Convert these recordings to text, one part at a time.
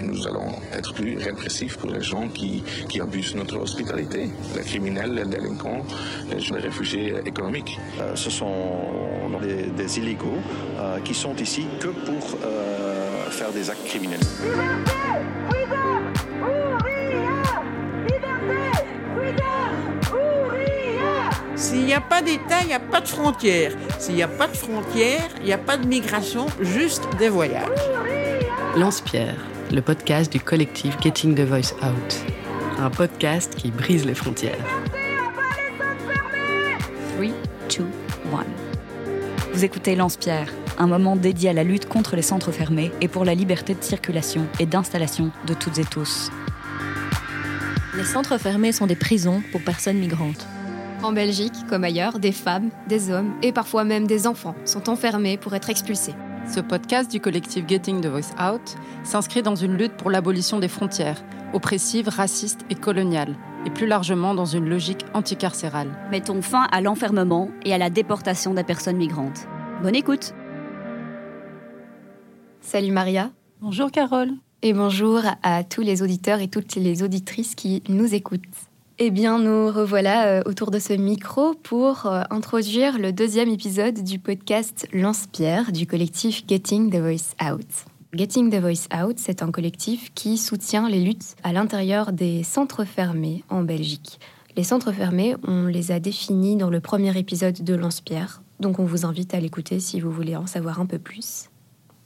Nous allons être plus répressifs pour les gens qui, qui abusent de notre hospitalité, les criminels, les délinquants, les, réfugiés économiques. Euh, ce sont des, des illégaux euh, qui sont ici que pour euh, faire des actes criminels. S'il n'y a pas d'État, il n'y a pas de frontières. S'il n'y a pas de frontières, il n'y a pas de migration, juste des voyages. Lance-Pierre, le podcast du collectif Getting the Voice Out. Un podcast qui brise les frontières. 3, 2, 1. Vous écoutez Lance-Pierre, un moment dédié à la lutte contre les centres fermés et pour la liberté de circulation et d'installation de toutes et tous. Les centres fermés sont des prisons pour personnes migrantes. En Belgique, comme ailleurs, des femmes, des hommes et parfois même des enfants sont enfermés pour être expulsés. Ce podcast du collectif Getting the Voice Out s'inscrit dans une lutte pour l'abolition des frontières, oppressives, racistes et coloniales, et plus largement dans une logique anticarcérale. Mettons fin à l'enfermement et à la déportation des personnes migrantes. Bonne écoute Salut Maria. Bonjour Carole. Et bonjour à tous les auditeurs et toutes les auditrices qui nous écoutent. Eh bien, nous revoilà euh, autour de ce micro pour euh, introduire le deuxième épisode du podcast Lance-Pierre du collectif Getting the Voice Out. Getting the Voice Out, c'est un collectif qui soutient les luttes à l'intérieur des centres fermés en Belgique. Les centres fermés, on les a définis dans le premier épisode de Lance-Pierre, donc on vous invite à l'écouter si vous voulez en savoir un peu plus.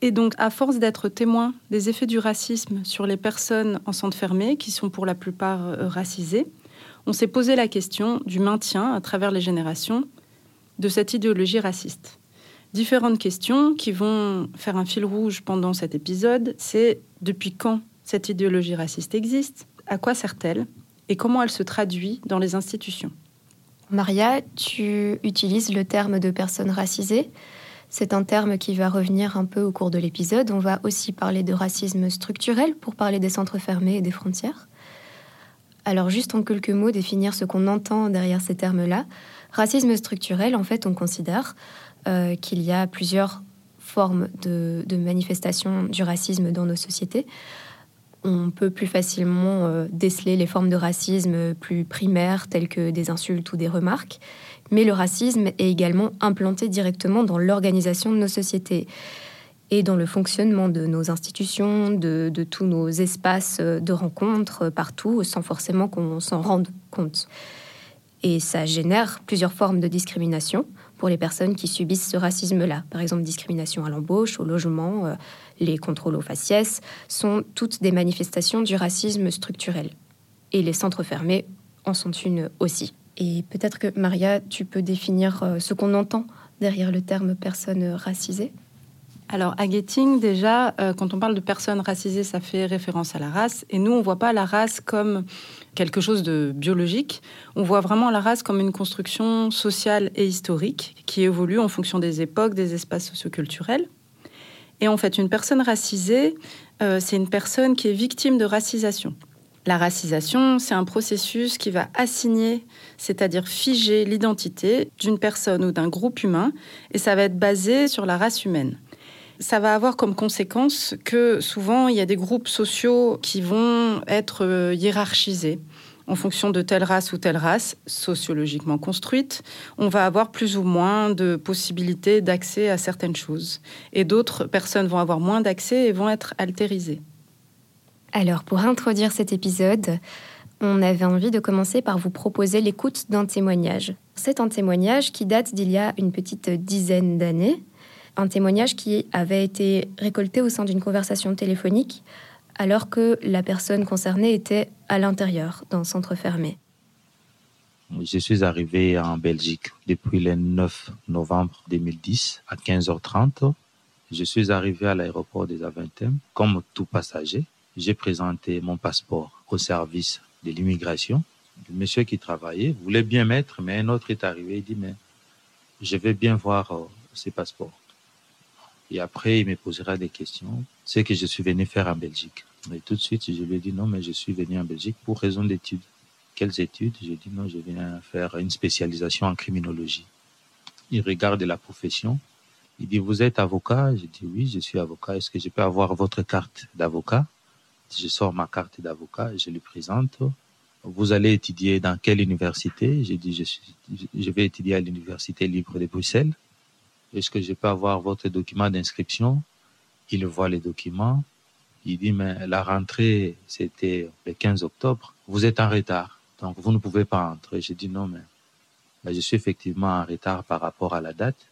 Et donc, à force d'être témoin des effets du racisme sur les personnes en centre fermé, qui sont pour la plupart euh, racisées, on s'est posé la question du maintien, à travers les générations, de cette idéologie raciste. Différentes questions qui vont faire un fil rouge pendant cet épisode, c'est depuis quand cette idéologie raciste existe, à quoi sert-elle et comment elle se traduit dans les institutions? Maria, tu utilises le terme de personnes racisées. C'est un terme qui va revenir un peu au cours de l'épisode. On va aussi parler de racisme structurel pour parler des centres fermés et des frontières. Alors juste en quelques mots, définir ce qu'on entend derrière ces termes-là. Racisme structurel, en fait, on considère euh, qu'il y a plusieurs formes de, de manifestation du racisme dans nos sociétés. On peut plus facilement euh, déceler les formes de racisme plus primaires, telles que des insultes ou des remarques. Mais le racisme est également implanté directement dans l'organisation de nos sociétés et dans le fonctionnement de nos institutions, de, tous nos espaces de rencontres partout, sans forcément qu'on s'en rende compte. Et ça génère plusieurs formes de discrimination pour les personnes qui subissent ce racisme-là. Par exemple, discrimination à l'embauche, au logement, euh, les contrôles aux faciès, sont toutes des manifestations du racisme structurel. Et les centres fermés en sont une aussi. Et peut-être que Maria, tu peux définir euh, ce qu'on entend derrière le terme personne racisée alors, à Getting, déjà, euh, quand on parle de personnes racisées, ça fait référence à la race. Et nous, on ne voit pas la race comme quelque chose de biologique. On voit vraiment la race comme une construction sociale et historique qui évolue en fonction des époques, des espaces socioculturels. Et en fait, une personne racisée, euh, c'est une personne qui est victime de racisation. La racisation, c'est un processus qui va assigner, c'est-à-dire figer l'identité d'une personne ou d'un groupe humain, et ça va être basé sur la race humaine ça va avoir comme conséquence que souvent il y a des groupes sociaux qui vont être euh, hiérarchisés en fonction de telle race ou telle race sociologiquement construite, on va avoir plus ou moins de possibilités d'accès à certaines choses. Et d'autres personnes vont avoir moins d'accès et vont être altérisées. Alors, pour introduire cet épisode, on avait envie de commencer par vous proposer l'écoute d'un témoignage. C'est un témoignage qui date d'il y a une petite dizaine d'années un témoignage qui avait été récolté au sein d'une conversation téléphonique alors que la personne concernée était à l'intérieur, dans centre fermé. Je suis arrivé en Belgique depuis le 9 novembre 2010 à 15h30. Je suis arrivé à l'aéroport des Aventem. Comme tout passager, j'ai présenté mon passeport au service de l'immigration. Le monsieur qui travaillait voulait bien mettre, mais un autre est arrivé et dit, mais je vais bien voir euh, ces passeports. Et après, il me posera des questions. Ce que je suis venu faire en Belgique. Et tout de suite, je lui ai dit non, mais je suis venu en Belgique pour raison d'études. Quelles études? J'ai dit non, je viens faire une spécialisation en criminologie. Il regarde la profession. Il dit, vous êtes avocat? Je dis, oui, je suis avocat. Est-ce que je peux avoir votre carte d'avocat? Je sors ma carte d'avocat, je lui présente. Vous allez étudier dans quelle université? J'ai dit, je, je vais étudier à l'Université libre de Bruxelles. Est-ce que je peux avoir votre document d'inscription? Il voit les documents. Il dit, mais la rentrée, c'était le 15 octobre. Vous êtes en retard, donc vous ne pouvez pas entrer. J'ai dit, non, mais je suis effectivement en retard par rapport à la date,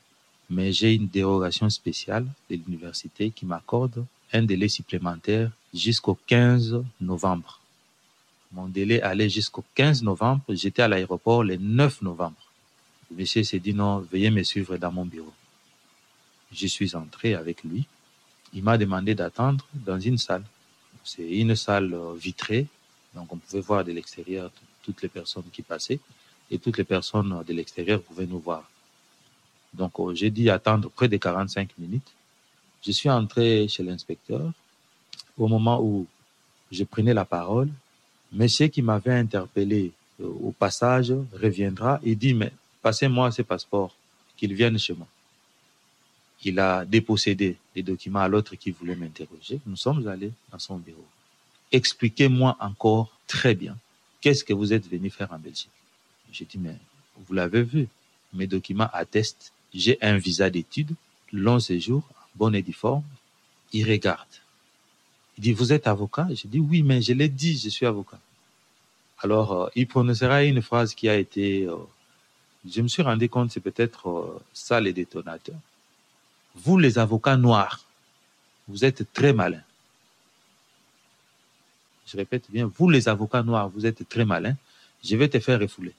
mais j'ai une dérogation spéciale de l'université qui m'accorde un délai supplémentaire jusqu'au 15 novembre. Mon délai allait jusqu'au 15 novembre. J'étais à l'aéroport le 9 novembre. Le monsieur s'est dit non, veuillez me suivre dans mon bureau. Je suis entré avec lui. Il m'a demandé d'attendre dans une salle. C'est une salle vitrée, donc on pouvait voir de l'extérieur toutes les personnes qui passaient et toutes les personnes de l'extérieur pouvaient nous voir. Donc j'ai dit attendre près de 45 minutes. Je suis entré chez l'inspecteur. Au moment où je prenais la parole, monsieur qui m'avait interpellé au passage reviendra et dit mais passez-moi ces passeports, qu'ils viennent chez moi il a dépossédé les documents à l'autre qui voulait m'interroger. Nous sommes allés dans son bureau. Expliquez-moi encore très bien, qu'est-ce que vous êtes venu faire en Belgique? J'ai dit, mais vous l'avez vu, mes documents attestent, j'ai un visa d'études, long séjour, bon et forme. Il regarde. Il dit, vous êtes avocat? J'ai dit, oui, mais je l'ai dit, je suis avocat. Alors, euh, il prononcera une phrase qui a été... Euh, je me suis rendu compte, c'est peut-être euh, ça les détonateurs vous les avocats noirs, vous êtes très malins. Je répète bien, vous les avocats noirs, vous êtes très malins. Je vais te faire refouler.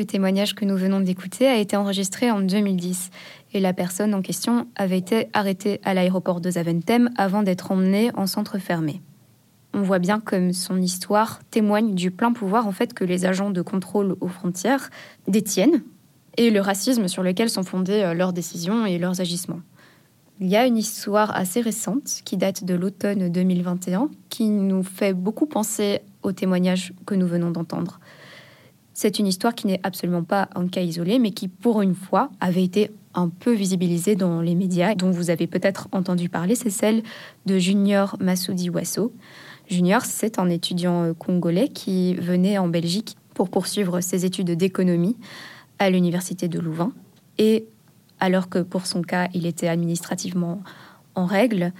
Le témoignage que nous venons d'écouter a été enregistré en 2010 et la personne en question avait été arrêtée à l'aéroport de Zaventem avant d'être emmenée en centre fermé. On voit bien comme son histoire témoigne du plein pouvoir en fait que les agents de contrôle aux frontières détiennent et le racisme sur lequel sont fondées euh, leurs décisions et leurs agissements. Il y a une histoire assez récente qui date de l'automne 2021 qui nous fait beaucoup penser au témoignage que nous venons d'entendre. C'est une histoire qui n'est absolument pas un cas isolé, mais qui, pour une fois, avait été un peu visibilisée dans les médias, dont vous avez peut-être entendu parler, c'est celle de Junior Massoudi Wasso. Junior, c'est un étudiant euh, congolais qui venait en Belgique pour poursuivre ses études d'économie à l'université de Louvain. Et alors que pour son cas, il était administrativement en règle,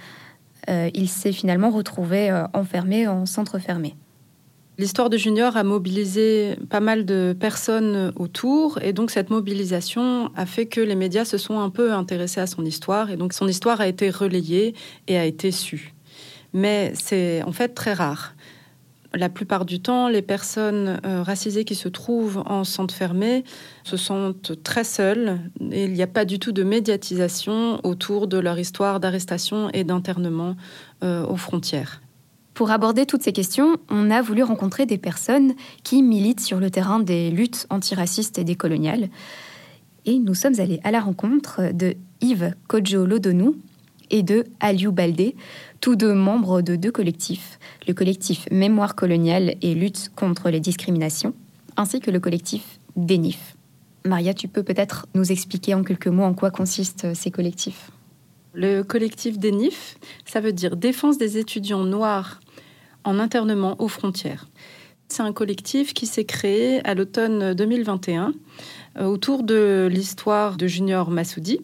euh, il s'est finalement retrouvé euh, enfermé en centre fermé. L'histoire de Junior a mobilisé pas mal de personnes autour et donc cette mobilisation a fait que les médias se sont un peu intéressés à son histoire et donc son histoire a été relayée et a été sue. Mais c'est en fait très rare. La plupart du temps, les personnes euh, racisées qui se trouvent en centre fermé se sentent très seules et il n'y a pas du tout de médiatisation autour de leur histoire d'arrestation et d'internement euh, aux frontières. Pour aborder toutes ces questions, on a voulu rencontrer des personnes qui militent sur le terrain des luttes antiracistes et décoloniales. Et nous sommes allés à la rencontre de Yves Kodjo Lodonou et de Aliou Baldé, tous deux membres de deux collectifs, le collectif Mémoire coloniale et lutte contre les discriminations, ainsi que le collectif DENIF. Maria, tu peux peut-être nous expliquer en quelques mots en quoi consistent ces collectifs? Le collectif DENIF, ça veut dire Défense des étudiants noirs en internement aux frontières. C'est un collectif qui s'est créé à l'automne 2021 euh, autour de l'histoire de Junior Massoudi.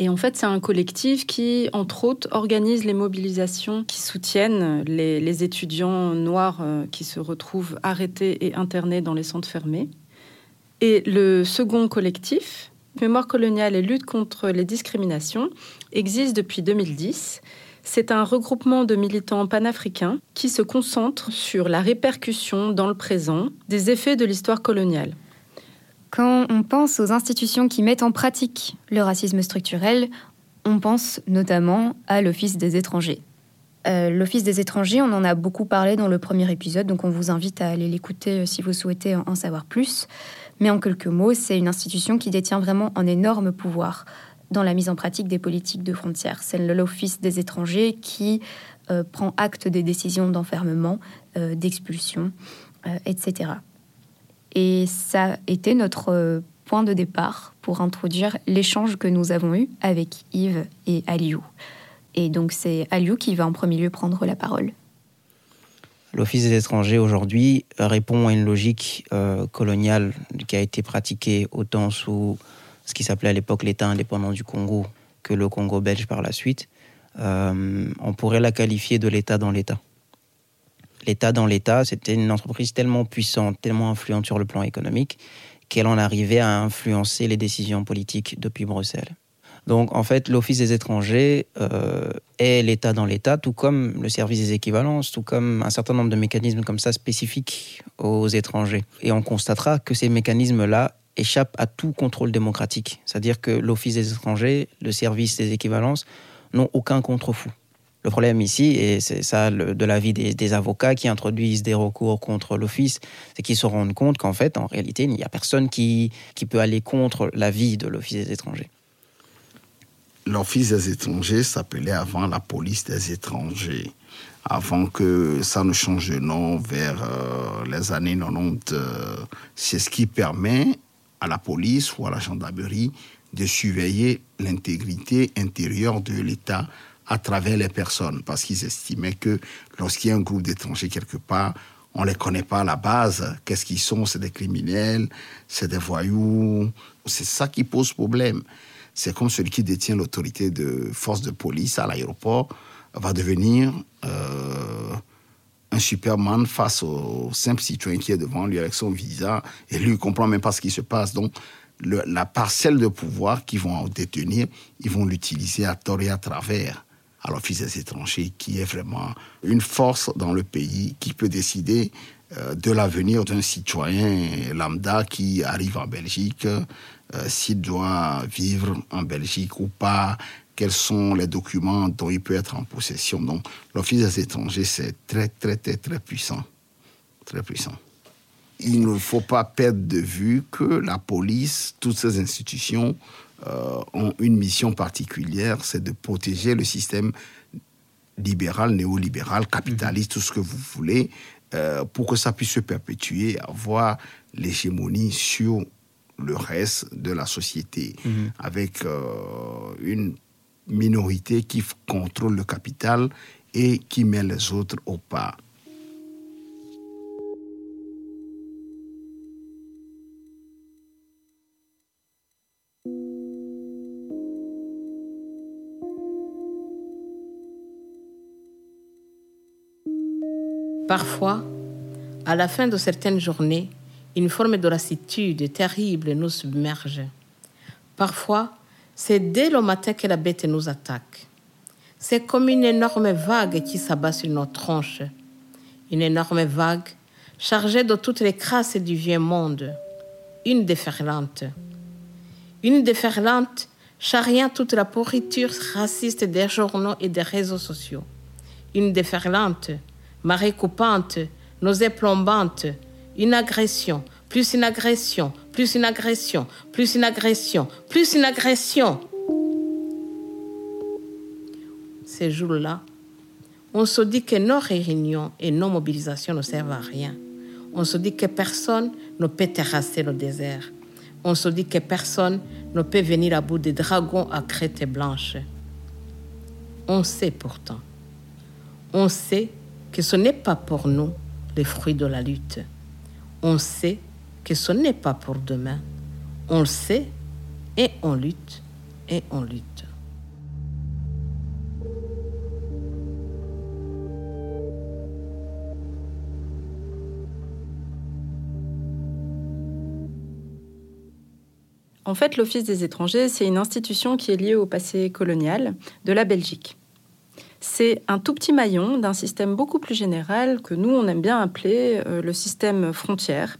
Et en fait, c'est un collectif qui, entre autres, organise les mobilisations qui soutiennent les, les étudiants noirs euh, qui se retrouvent arrêtés et internés dans les centres fermés. Et le second collectif, Mémoire coloniale et lutte contre les discriminations, existe depuis 2010 c'est un regroupement de militants panafricains qui se concentre sur la répercussion dans le présent des effets de l'histoire coloniale. Quand on pense aux institutions qui mettent en pratique le racisme structurel, on pense notamment à l'Office des étrangers. Euh, L'Office des étrangers, on en a beaucoup parlé dans le premier épisode, donc on vous invite à aller l'écouter euh, si vous souhaitez en savoir plus. Mais en quelques mots, c'est une institution qui détient vraiment un énorme pouvoir dans la mise en pratique des politiques de frontières. C'est l'Office des étrangers qui euh, prend acte des décisions d'enfermement, d'expulsion, etc. Et ça a été notre point de départ pour introduire l'échange que nous avons eu avec Yves et Aliou. Et donc c'est Aliou qui va en premier lieu prendre la parole. L'Office des étrangers aujourd'hui répond à une logique euh, coloniale qui a été pratiquée autant sous ce qui s'appelait à l'époque l'État indépendant du Congo que le Congo belge par la suite. Euh, on pourrait la qualifier de l'État dans l'État. L'État dans l'État, c'était une entreprise tellement puissante, tellement influente sur le plan économique, qu'elle en arrivait à influencer les décisions politiques depuis Bruxelles. Donc en fait, l'Office des étrangers euh, est l'État dans l'État, tout comme le service des équivalences, tout comme un certain nombre de mécanismes comme ça spécifiques aux étrangers. Et on constatera que ces mécanismes-là échappent à tout contrôle démocratique. C'est-à-dire que l'Office des étrangers, le service des équivalences n'ont aucun contre-fou. Le problème ici, et c'est ça de l'avis des, des, avocats qui introduisent des recours contre l'Office, c'est qu'ils se rendent compte qu'en fait, en réalité, il n'y a personne qui, qui peut aller contre l'avis de l'Office des étrangers l'Office des étrangers s'appelait avant la police des étrangers. Avant que ça ne change de nom vers euh, les années 90, euh, c'est ce qui permet à la police ou à la gendarmerie de surveiller l'intégrité intérieure de l'État à travers les personnes, parce qu'ils estimaient que lorsqu'il y a un groupe d'étrangers quelque part, on ne les connaît pas à la base. Qu'est-ce qu'ils sont? C'est des criminels, c'est des voyous. C'est ça qui pose problème c'est comme celui qui détient l'autorité de force de police à l'aéroport va devenir euh, un superman face au simple citoyen qui est devant lui avec son visa et lui ne comprend même pas ce qui se passe. Donc, la parcelle de pouvoir qu'ils vont détenir, ils vont l'utiliser à tort et à travers à l'Office des étrangers, qui est vraiment une force dans le pays qui peut décider euh, de l'avenir d'un citoyen lambda qui arrive en Belgique, euh, s'il doit vivre en Belgique ou pas, quels sont les documents dont il peut être en possession. Donc, l'Office des étrangers, c'est très, très, très, très puissant. Très puissant. Il ne faut pas perdre de vue que la police, toutes ces institutions euh, ont une mission particulière, c'est de protéger le système libéral, néolibéral, capitaliste, tout ce que vous voulez, euh, pour que ça puisse se perpétuer, avoir l'hégémonie sur le reste de la société, mhm. avec euh, une minorité qui contrôle le capital et qui met les autres au pas. Parfois, à la fin de certaines journées, une forme de lassitude terrible nous submerge. Parfois, c'est dès le matin que la bête nous attaque. C'est comme une énorme vague qui s'abat sur nos tronches. Une énorme vague chargée de toutes les crasses du vieux monde. Une déferlante. Une déferlante charriant toute la pourriture raciste des journaux et des réseaux sociaux. Une déferlante marée coupante, nausée plombante, une agression, plus une agression, plus une agression, plus une agression, plus une agression. Ces jours-là, on se dit que nos réunions et nos mobilisations ne servent à rien. On se dit que personne ne peut terrasser le désert. On se dit que personne ne peut venir à bout des dragons à crête blanche. On sait pourtant. On sait que ce n'est pas pour nous les fruits de la lutte. On sait que ce n'est pas pour demain. On le sait et on lutte et on lutte. En fait, l'Office des étrangers, c'est une institution qui est liée au passé colonial de la Belgique. C'est un tout petit maillon d'un système beaucoup plus général que nous, on aime bien appeler euh, le système frontière.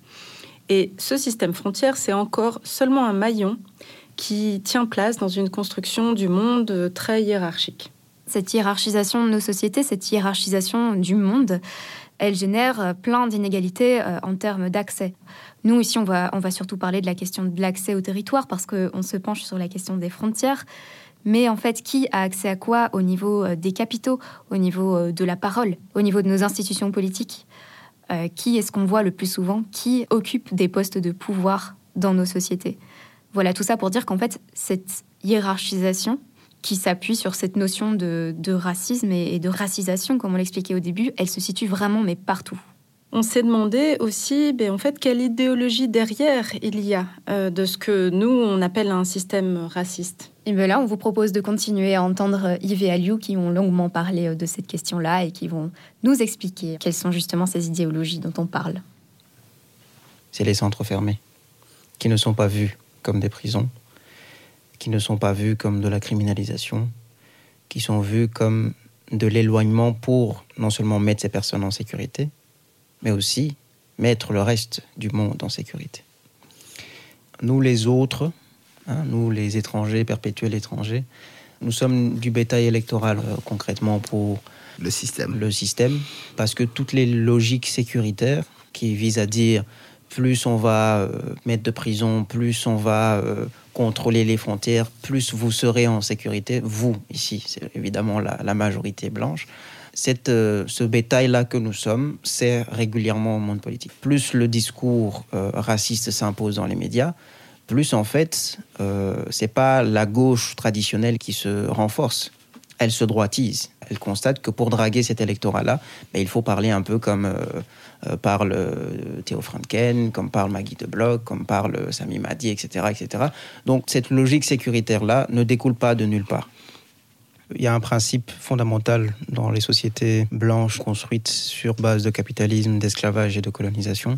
Et ce système frontière, c'est encore seulement un maillon qui tient place dans une construction du monde très hiérarchique. Cette hiérarchisation de nos sociétés, cette hiérarchisation du monde, elle génère plein d'inégalités euh, en termes d'accès. Nous, ici, on va, on va surtout parler de la question de l'accès au territoire parce qu'on se penche sur la question des frontières. Mais en fait, qui a accès à quoi au niveau euh, des capitaux, au niveau euh, de la parole, au niveau de nos institutions politiques? Qui est-ce qu'on voit le plus souvent? Qui occupe des postes de pouvoir dans nos sociétés? Voilà, tout ça pour dire qu'en fait, cette hiérarchisation, qui s'appuie sur cette notion de, racisme et, de racisation, comme on l'expliquait au début, elle se situe vraiment, mais partout. On s'est demandé aussi, ben, en fait, quelle idéologie derrière il y a euh, de ce que nous, on appelle un système raciste? Et bien là, on vous propose de continuer à entendre Yves et Aliou qui ont longuement parlé euh, de cette question-là et qui vont nous expliquer quelles sont justement ces idéologies dont on parle. C'est les centres fermés, qui ne sont pas vus comme des prisons, qui ne sont pas vus comme de la criminalisation, qui sont vus comme de l'éloignement pour non seulement mettre ces personnes en sécurité, mais aussi mettre le reste du monde en sécurité. Nous les autres, hein, nous les étrangers, perpétuels étrangers, nous sommes du bétail électoral euh, concrètement pour le système. le système, parce que toutes les logiques sécuritaires qui visent à dire plus on va euh, mettre de prison, plus on va euh, contrôler les frontières, plus vous serez en sécurité. Vous, ici, c'est évidemment la, majorité blanche. Cette, euh, ce bétail-là que nous sommes c'est régulièrement au monde politique. Plus le discours raciste s'impose dans les médias, plus en fait, c'est pas la gauche traditionnelle qui se renforce, elle se droitise. Elle constate que pour draguer cet électorat-là, ben, il faut parler un peu comme euh, parle euh, Théo Franken, comme parle Maggie de Bloch, comme parle Sami Madi, etc., etc. Donc cette logique sécuritaire-là ne découle pas de nulle part. Il y a un principe fondamental dans les sociétés blanches construites sur base de capitalisme, d'esclavage et de colonisation,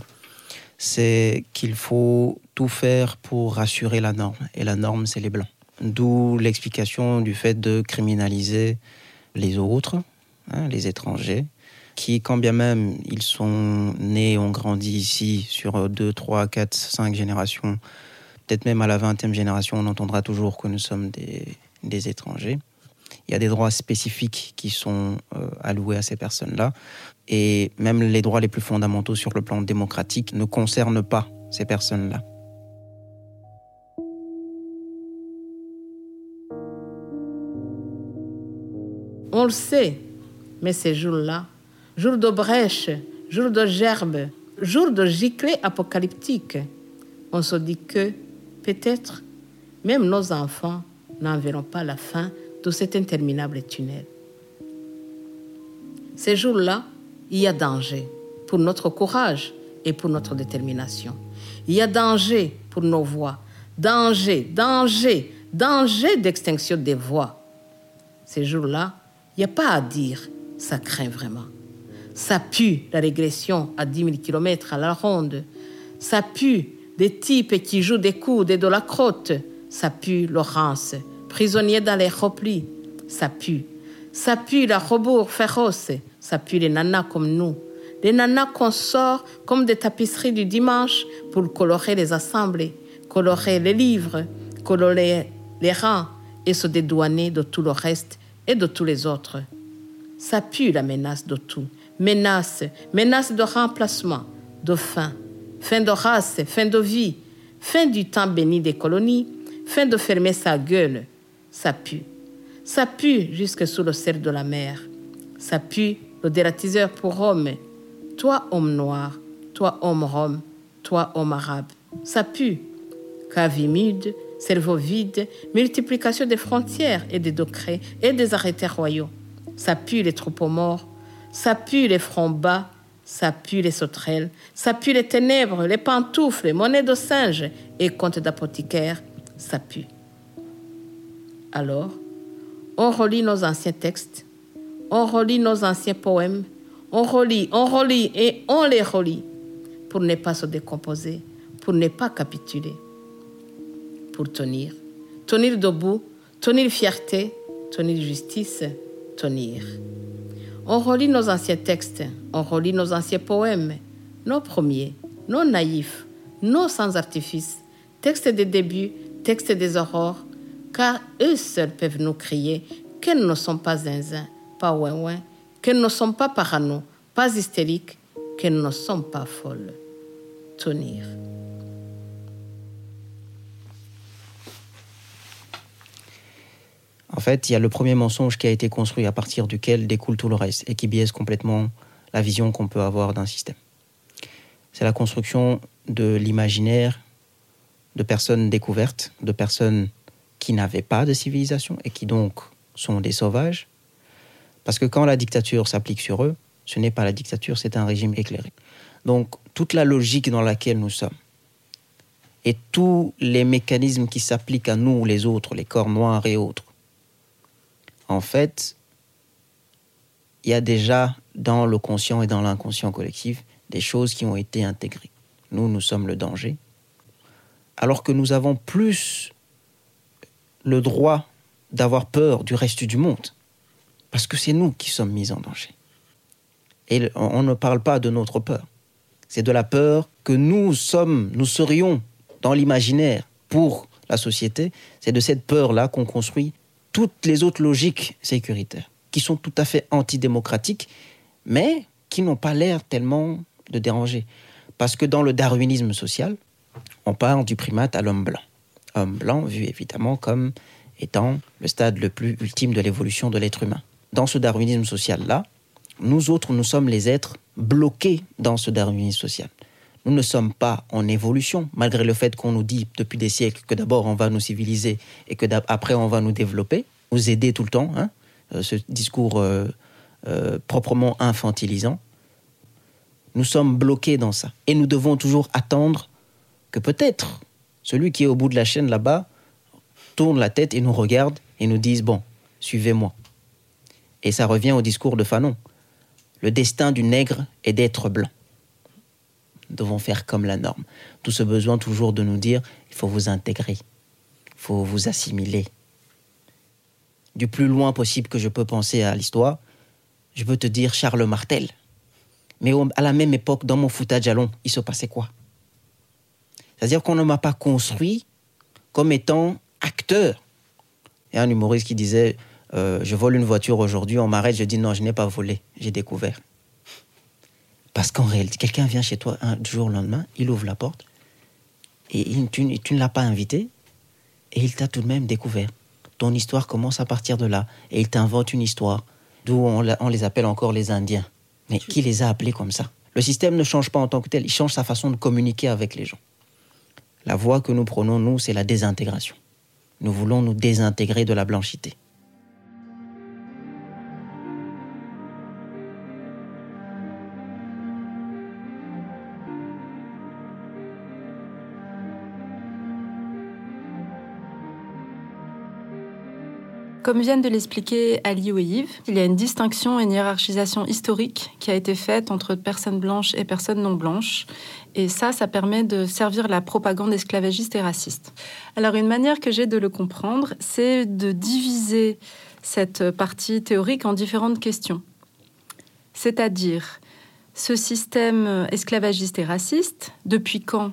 c'est qu'il faut tout faire pour rassurer la norme. Et la norme, c'est les blancs. D'où l'explication du fait de criminaliser les autres, hein, les étrangers, qui, quand bien même ils sont nés, ont grandi ici sur 2, 3, 4, 5 générations, peut-être même à la 20e génération, on entendra toujours que nous sommes des, des étrangers. Il y a des droits spécifiques qui sont euh, alloués à ces personnes-là. Et même les droits les plus fondamentaux sur le plan démocratique ne concernent pas ces personnes-là. On le sait, mais ces jours-là, jour de brèche, jour de gerbe, jour de giclée apocalyptique. On se dit que peut-être même nos enfants n'en verront pas la fin de cet interminable tunnel. Ces jours-là, il y a danger pour notre courage et pour notre détermination. Il y a danger pour nos voix, danger, danger, danger d'extinction des voix. Ces jours-là, il n'y a pas à dire, ça craint vraiment. Ça pue la régression à 10 000 km à la ronde. Ça pue des types qui jouent des coudes et de la crotte. Ça pue Laurence, prisonnier dans les replis. Ça pue. Ça pue la rebours féroce. Ça pue les nanas comme nous. Les nanas qu'on sort comme des tapisseries du dimanche pour colorer les assemblées, colorer les livres, colorer les rangs et se dédouaner de tout le reste et de tous les autres. Ça pue la menace de tout menace, menace de remplacement, de fin, fin de race, fin de vie, fin du temps béni des colonies, fin de fermer sa gueule. Ça pue. Ça pue jusque sous le cerf de la mer. Ça pue le dératiseur pour homme. Toi, homme noir, toi, homme rome, toi, homme arabe. Ça pue. Cave humide, cerveau vide, multiplication des frontières et des décrets et des arrêtés royaux. Ça pue les troupeaux morts, ça pue les fronts bas, ça pue les sauterelles, ça pue les ténèbres, les pantoufles, les monnaies de singe et contes d'apothicaire, ça pue. Alors, on relit nos anciens textes, on relit nos anciens poèmes, on relit, on relit et on les relit pour ne pas se décomposer, pour ne pas capituler, pour tenir, tenir debout, tenir fierté, tenir justice, tenir. On relit nos anciens textes, on relit nos anciens poèmes, nos premiers, nos naïfs, non sans artifice, texte des débuts, texte des aurores, car eux seuls peuvent nous crier qu'elles ne sont pas zinzin, pas ouin qu'elles ne sont pas parano, pas hystériques, qu'elles ne sont pas folles. Tenir. En fait, il y a le premier mensonge qui a été construit à partir duquel découle tout le reste et qui biaise complètement la vision qu'on peut avoir d'un système. C'est la construction de l'imaginaire de personnes découvertes, de personnes qui n'avaient pas de civilisation et qui donc sont des sauvages. Parce que quand la dictature s'applique sur eux, ce n'est pas la dictature, c'est un régime éclairé. Donc toute la logique dans laquelle nous sommes et tous les mécanismes qui s'appliquent à nous, les autres, les corps noirs et autres, en fait, il y a déjà dans le conscient et dans l'inconscient collectif des choses qui ont été intégrées. Nous, nous sommes le danger, alors que nous avons plus le droit d'avoir peur du reste du monde, parce que c'est nous qui sommes mis en danger. Et on ne parle pas de notre peur, c'est de la peur que nous sommes, nous serions dans l'imaginaire pour la société, c'est de cette peur-là qu'on construit toutes les autres logiques sécuritaires, qui sont tout à fait antidémocratiques, mais qui n'ont pas l'air tellement de déranger. Parce que dans le darwinisme social, on parle du primate à l'homme blanc. Homme blanc vu évidemment comme étant le stade le plus ultime de l'évolution de l'être humain. Dans ce darwinisme social-là, nous autres, nous sommes les êtres bloqués dans ce darwinisme social. Nous ne sommes pas en évolution, malgré le fait qu'on nous dit depuis des siècles que d'abord on va nous civiliser et que après on va nous développer, nous aider tout le temps, hein, euh, ce discours euh, euh, proprement infantilisant. Nous sommes bloqués dans ça. Et nous devons toujours attendre que peut-être celui qui est au bout de la chaîne là-bas tourne la tête et nous regarde et nous dise, bon, suivez-moi. Et ça revient au discours de Fanon. Le destin du nègre est d'être blanc. Nous devons faire comme la norme. Tout ce besoin toujours de nous dire, il faut vous intégrer, il faut vous assimiler. Du plus loin possible que je peux penser à l'histoire, je peux te dire Charles Martel. Mais à la même époque, dans mon foutage à long, il se passait quoi? C'est-à-dire qu'on ne m'a pas construit comme étant acteur. Il y a un humoriste qui disait euh, Je vole une voiture aujourd'hui, on m'arrête, je dis non, je n'ai pas volé, j'ai découvert. Parce qu'en réalité, quelqu'un vient chez toi un jour au lendemain, il ouvre la porte, et tu, ne l'as pas invité, et il t'a tout de même découvert. Ton histoire commence à partir de là, et il t'invente une histoire, d'où on, on les appelle encore les Indiens. Mais qui les a appelés comme ça? Le système ne change pas en tant que tel, il change sa façon de communiquer avec les gens. La voie que nous prenons, nous, c'est la désintégration. Nous voulons nous désintégrer de la blanchité. Comme viennent de l'expliquer Ali ou Yves, il y a une distinction et une hiérarchisation historique qui a été faite entre personnes blanches et personnes non blanches. Et ça, ça permet de servir la propagande esclavagiste et raciste. Alors une manière que j'ai de le comprendre, c'est de diviser cette partie théorique en différentes questions. C'est-à-dire, ce système esclavagiste et raciste, depuis quand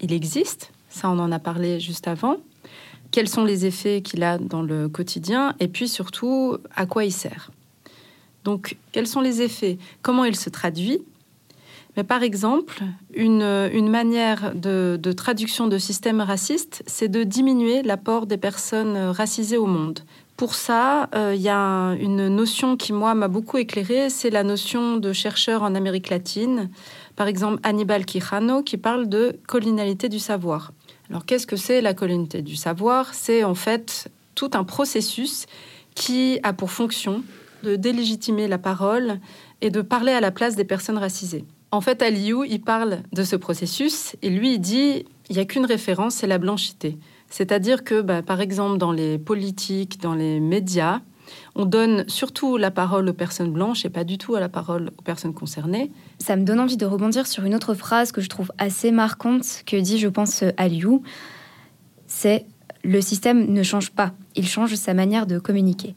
il existe? Ça, on en a parlé juste avant quels sont les effets qu'il a dans le quotidien et puis surtout à quoi il sert. Donc, quels sont les effets? Comment il se traduit? Mais par exemple, une, manière de, traduction de système raciste, c'est de diminuer l'apport des personnes racisées au monde. Pour ça, euh, il y a une notion qui, moi, m'a beaucoup éclairée, c'est la notion de chercheur en Amérique latine. Par exemple, Hannibal Quijano, qui parle de colonialité du savoir. Alors qu'est-ce que c'est la colonité du savoir? C'est en fait tout un processus qui a pour fonction de délégitimer la parole et de parler à la place des personnes racisées. En fait, Aliou, il parle de ce processus et lui, il dit il n'y a qu'une référence, c'est la blanchité. C'est-à-dire que, bah, par exemple, dans les politiques, dans les médias, on donne surtout la parole aux personnes blanches et pas du tout à la parole aux personnes concernées. Ça me donne envie de rebondir sur une autre phrase que je trouve assez marquante que dit, je pense, Aliou. C'est le système ne change pas, il change sa manière de communiquer.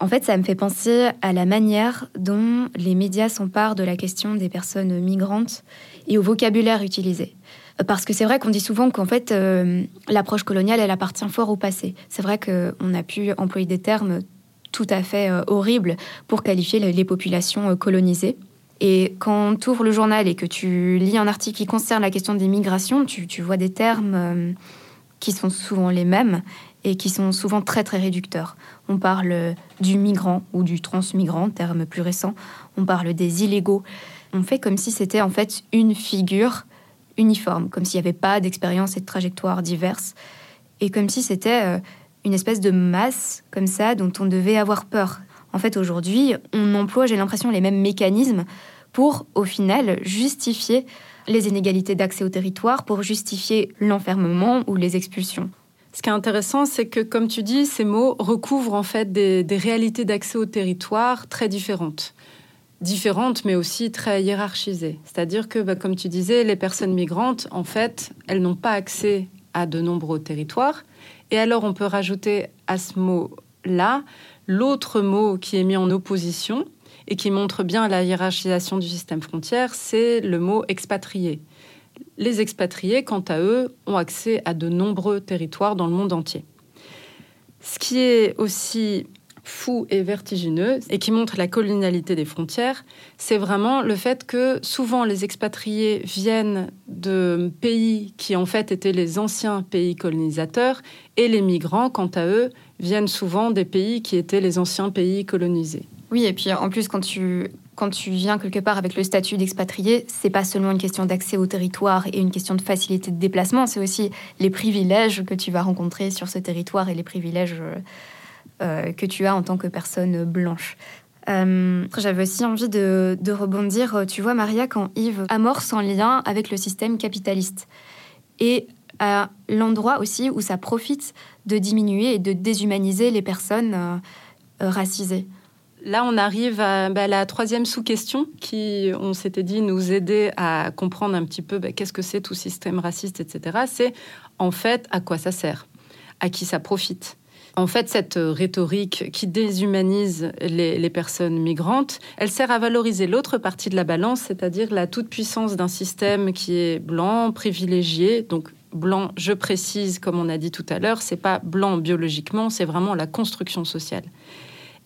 En fait, ça me fait penser à la manière dont les médias s'emparent de la question des personnes migrantes et au vocabulaire utilisé. Parce que c'est vrai qu'on dit souvent qu'en fait, euh, l'approche coloniale, elle appartient fort au passé. C'est vrai qu'on a pu employer des termes tout à fait euh, horribles pour qualifier les, populations euh, colonisées. Et quand tu ouvres le journal et que tu lis un article qui concerne la question des migrations, tu, tu vois des termes qui sont souvent les mêmes et qui sont souvent très très réducteurs. On parle du migrant ou du transmigrant, terme plus récent. On parle des illégaux. On fait comme si c'était en fait une figure uniforme, comme s'il n'y avait pas d'expériences et de trajectoires diverses, et comme si c'était euh, une espèce de masse comme ça dont on devait avoir peur. En fait, aujourd'hui, on emploie, j'ai l'impression, les mêmes mécanismes pour, au final, justifier les inégalités d'accès au territoire, pour justifier l'enfermement ou les expulsions. Ce qui est intéressant, c'est que, comme tu dis, ces mots recouvrent en fait des, réalités d'accès au territoire très différentes différentes, mais aussi très hiérarchisées. C'est-à-dire que, bah, comme tu disais, les personnes migrantes, en fait, elles n'ont pas accès à de nombreux territoires. Et alors, on peut rajouter à ce mot-là l'autre mot qui est mis en opposition et qui montre bien la hiérarchisation du système frontière, c'est le mot expatrié. Les expatriés, quant à eux, ont accès à de nombreux territoires dans le monde entier. Ce qui est aussi fou et vertigineux et qui montre la colonialité des frontières, c'est vraiment le fait que souvent les expatriés viennent de pays qui en fait étaient les anciens pays colonisateurs et les migrants, quant à eux, viennent souvent des pays qui étaient les anciens pays colonisés. Oui, et puis en plus, quand tu, quand tu viens quelque part avec le statut d'expatrié, c'est pas seulement une question d'accès au territoire et une question de facilité de déplacement, c'est aussi les privilèges que tu vas rencontrer sur ce territoire et les privilèges euh, que tu as en tant que personne blanche. Euh, j'avais aussi envie de, rebondir, euh, tu vois, Maria, quand Yves amorce en lien avec le système capitaliste. Et à l'endroit aussi où ça profite de diminuer et de déshumaniser les personnes racisées. Là, on arrive à bah, la troisième sous-question qui, on s'était dit, nous aider à comprendre un petit peu bah, qu'est-ce que c'est tout système raciste, etc. C'est en fait à quoi ça sert, à qui ça profite? En fait, cette rhétorique qui déshumanise les, personnes migrantes, elle sert à valoriser l'autre partie de la balance, c'est-à-dire la toute-puissance d'un système qui est blanc, privilégié, donc blanc, je précise, comme on a dit tout à l'heure, c'est pas blanc biologiquement, c'est vraiment la construction sociale.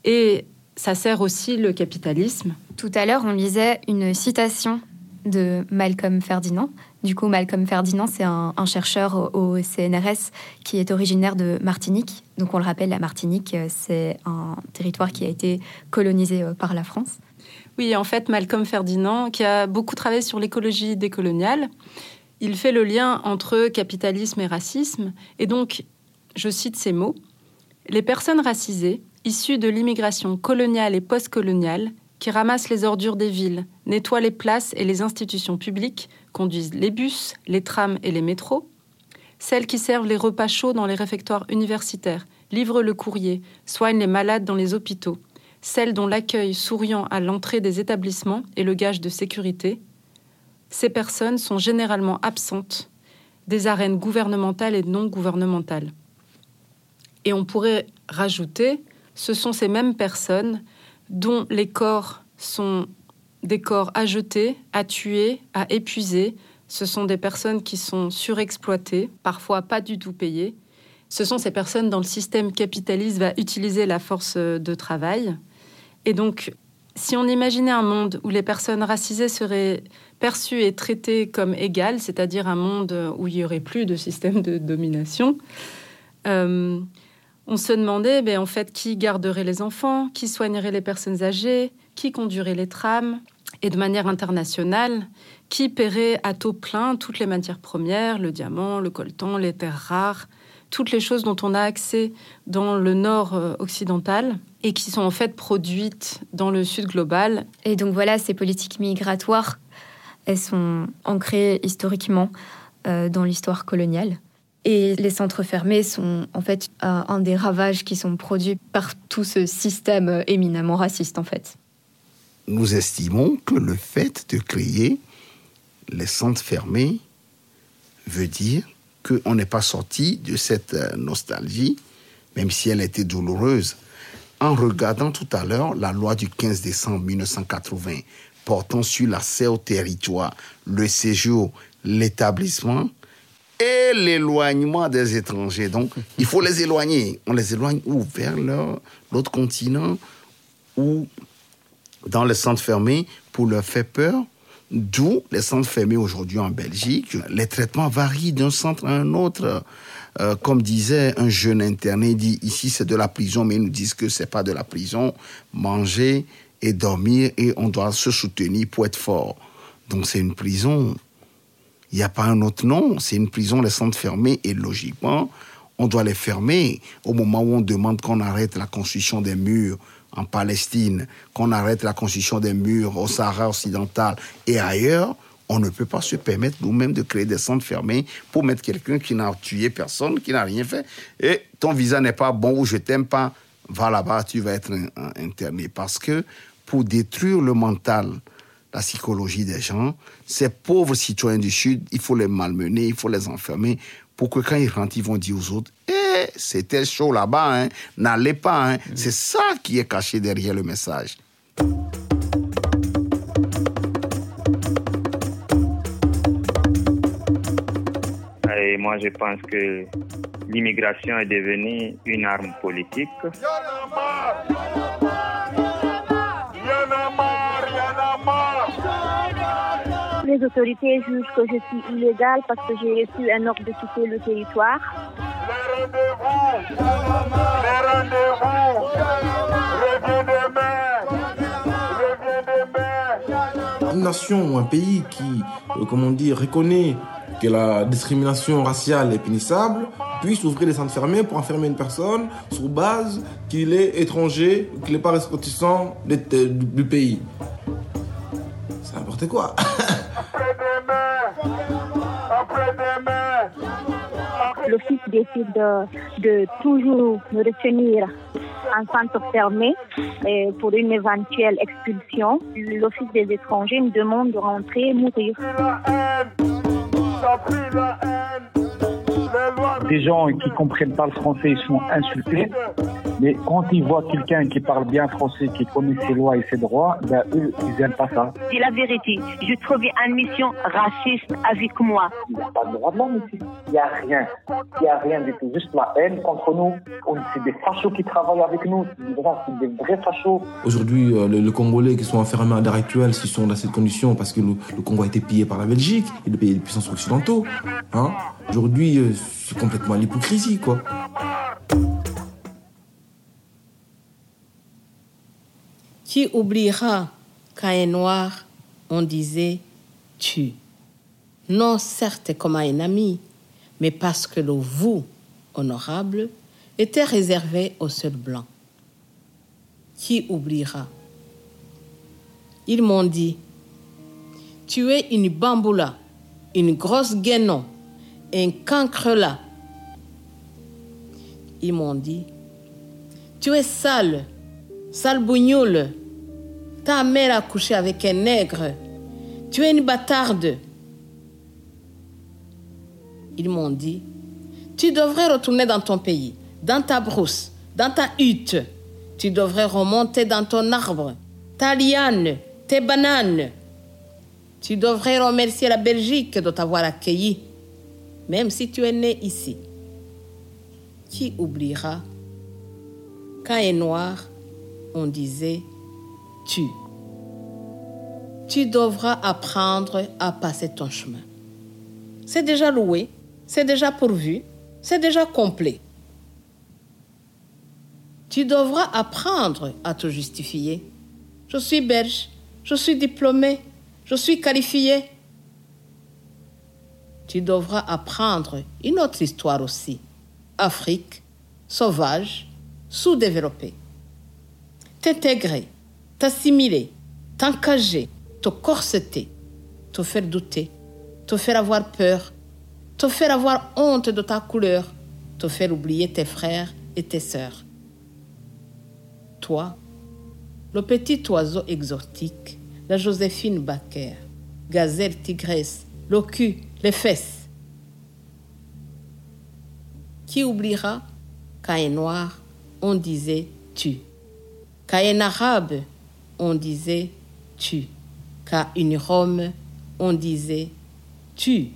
Et ça sert aussi le capitalisme. Tout à l'heure, on lisait une citation de Malcolm Ferdinand. Du coup, Malcolm Ferdinand, c'est un, chercheur au, CNRS qui est originaire de Martinique. Donc, on le rappelle, la Martinique, euh, c'est un territoire qui a été colonisé euh, par la France. Oui, en fait, Malcolm Ferdinand, qui a beaucoup travaillé sur l'écologie décoloniale, il fait le lien entre capitalisme et racisme. Et donc, je cite ces mots Les personnes racisées, issues de l'immigration coloniale et postcoloniale, qui ramassent les ordures des villes, nettoient les places et les institutions publiques, conduisent les bus, les trams et les métros, celles qui servent les repas chauds dans les réfectoires universitaires, livrent le courrier, soignent les malades dans les hôpitaux, celles dont l'accueil souriant à l'entrée des établissements est le gage de sécurité, ces personnes sont généralement absentes des arènes gouvernementales et non gouvernementales. Et on pourrait rajouter, ce sont ces mêmes personnes dont les corps sont des corps à jeter, à tuer, à épuiser. Ce sont des personnes qui sont surexploitées, parfois pas du tout payées. Ce sont ces personnes dont le système capitaliste va utiliser la force de travail. Et donc, si on imaginait un monde où les personnes racisées seraient perçues et traitées comme égales, c'est-à-dire un monde où il n'y aurait plus de système de domination, euh, on se demandait ben, en fait qui garderait les enfants, qui soignerait les personnes âgées, qui conduirait les trams, et de manière internationale, qui paierait à taux plein toutes les matières premières, le diamant, le coltan, les terres rares, toutes les choses dont on a accès dans le nord euh, occidental et qui sont en fait produites dans le sud global. Et donc voilà, ces politiques migratoires, elles sont ancrées historiquement euh, dans l'histoire coloniale. Et les centres fermés sont en fait un des ravages qui sont produits par tout ce système éminemment raciste en fait. Nous estimons que le fait de créer les centres fermés veut dire qu'on n'est pas sorti de cette euh, nostalgie, même si elle était douloureuse. En regardant tout à l'heure la loi du 15 décembre 1980 portant sur l'accès au territoire, le séjour l'établissement et l'éloignement des étrangers. Donc, il faut les éloigner. On les éloigne où Vers l'autre continent ou dans les centres fermés pour leur faire peur. D'où les centres fermés aujourd'hui en Belgique. Les traitements varient d'un centre à un autre. Euh, comme disait un jeune interné, il dit ici c'est de la prison, mais ils nous disent que c'est pas de la prison. Manger et dormir et on doit se soutenir pour être fort. Donc c'est une prison. Il n'y a pas un autre nom. C'est une prison, les centres fermés et logiquement, on doit les fermer au moment où on demande qu'on arrête la construction des murs en Palestine, qu'on arrête la construction des murs au Sahara occidental et ailleurs, on ne peut pas se permettre nous-mêmes de créer des centres fermés pour mettre quelqu'un qui n'a tué personne, qui n'a rien fait. Et ton visa n'est pas bon ou je t'aime pas, va là-bas, tu vas être interné. Parce que pour détruire le mental, la psychologie des gens, ces pauvres citoyens du Sud, il faut les malmener, il faut les enfermer pour que quand ils rentrent, ils vont dire aux autres, eh, c'était chaud là-bas, hein, n'allez pas. Hein. C'est ça qui est caché derrière le message. Et moi, je pense que l'immigration est devenue une arme politique. Les autorités jugent que je suis illégale parce que j'ai reçu un ordre de quitter le territoire. Une nation ou un pays qui, euh, comment dire, reconnaît que la discrimination raciale est punissable, puisse ouvrir des centres fermés pour enfermer une personne sur base qu'il est étranger, qu'il n'est pas ressortissant du pays. C'est n'importe quoi. L'office décide de, toujours me retenir en centre fermé pour une éventuelle expulsion. L'Office des étrangers me demande de rentrer et mourir. Des gens qui comprennent pas le français, ils sont insultés. Mais quand ils voient quelqu'un qui parle bien français, qui connaît ses lois et ses droits, ben eux, ils n'aiment pas ça. C'est la vérité. Je trouvais une mission raciste avec moi. Il n'y a pas de droit de l'homme ici. Il n'y a rien. Il n'y a rien du tout. Juste la haine contre nous. C'est des fachos qui travaillent avec nous. C'est des vrais fachos. Aujourd'hui, euh, les, Congolais qui sont enfermés à l'heure actuelle, s'ils sont dans cette condition parce que le, Congo a été pillé par la Belgique et les pays des puissances occidentaux. Hein Aujourd'hui, euh, c'est complètement l'hypocrisie, quoi. Qui oubliera qu'à un noir, on disait tu Non certes comme à un ami, mais parce que le vous honorable était réservé au seul blanc. Qui oubliera? Ils m'ont dit Tu es une bamboula, une grosse guénon, un cancre là. Ils m'ont dit Tu es sale, sale bougnoule, ta mère a couché avec un nègre. Tu es une bâtarde. Ils m'ont dit, tu devrais retourner dans ton pays, dans ta brousse, dans ta hutte. Tu devrais remonter dans ton arbre, ta liane, tes bananes. Tu devrais remercier la Belgique de t'avoir accueilli, même si tu es né ici. Qui oubliera? Quand est noir, on disait tu. Tu devras apprendre à passer ton chemin. C'est déjà loué, c'est déjà pourvu, c'est déjà complet. Tu devras apprendre à te justifier. Je suis belge, je suis diplômé, je suis qualifié. Tu devras apprendre une autre histoire aussi. Afrique, sauvage, sous-développée. T'intégrer, t'assimiler, t'encager, te corseter, te faire douter, te faire avoir peur, te faire avoir honte de ta couleur, te faire oublier tes frères et tes sœurs. Toi, le petit oiseau exotique, la Joséphine Baker, gazelle tigresse, le cul, les fesses. Qui oubliera qu'à un noir, on disait tu, qu'à un arabe, on disait tu, qu'à une Rome, on disait tu.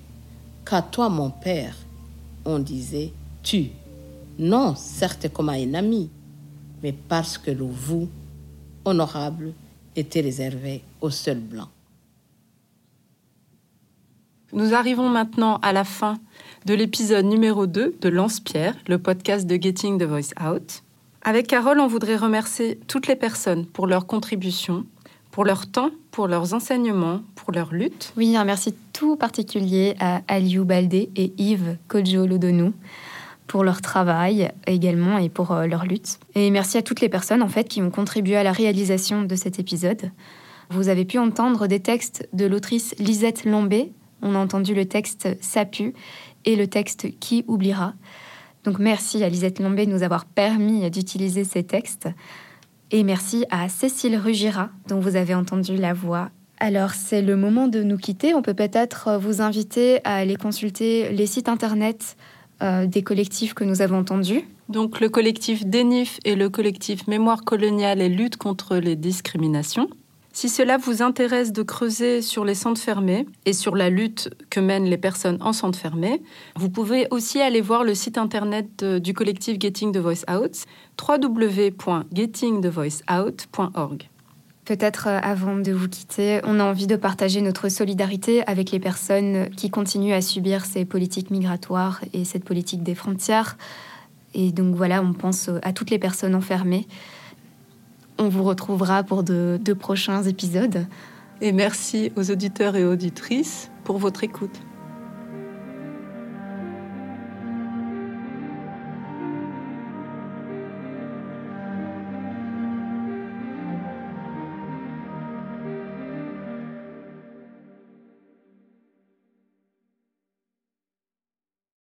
qu'à toi, mon père, on disait tu. Non, certes comme à un ami, mais parce que le vous, honorable, était réservé aux seuls blancs. Nous arrivons maintenant à la fin de l'épisode numéro 2 de Lance-Pierre, le podcast de Getting the Voice Out. Avec Carole, on voudrait remercier toutes les personnes pour leur contribution, pour leur temps, pour leurs enseignements, pour leur lutte. Oui, un merci tout particulier à Aliou Baldé et Yves Kodjo-Lodonou pour leur travail également et pour euh, leur lutte. Et merci à toutes les personnes en fait qui ont contribué à la réalisation de cet épisode. Vous avez pu entendre des textes de l'autrice Lisette Lombé. On a entendu le texte Sapu et le texte Qui oubliera. Donc merci à Lisette Lombé de nous avoir permis d'utiliser ces textes. Et merci à Cécile Rugira, dont vous avez entendu la voix. Alors c'est le moment de nous quitter. On peut peut-être vous inviter à aller consulter les sites internet euh, des collectifs que nous avons entendus. Donc le collectif DENIF et le collectif Mémoire coloniale et lutte contre les discriminations. Si cela vous intéresse de creuser sur les centres fermés et sur la lutte que mènent les personnes en centre fermé, vous pouvez aussi aller voir le site internet du collectif Getting the Voice Out, www.gettingthevoiceout.org. Peut-être euh, avant de vous quitter, on a envie de partager notre solidarité avec les personnes qui continuent à subir ces politiques migratoires et cette politique des frontières. Et donc voilà, on pense à toutes les personnes enfermées. On vous retrouvera pour de, prochains épisodes. Et merci aux auditeurs et auditrices pour votre écoute.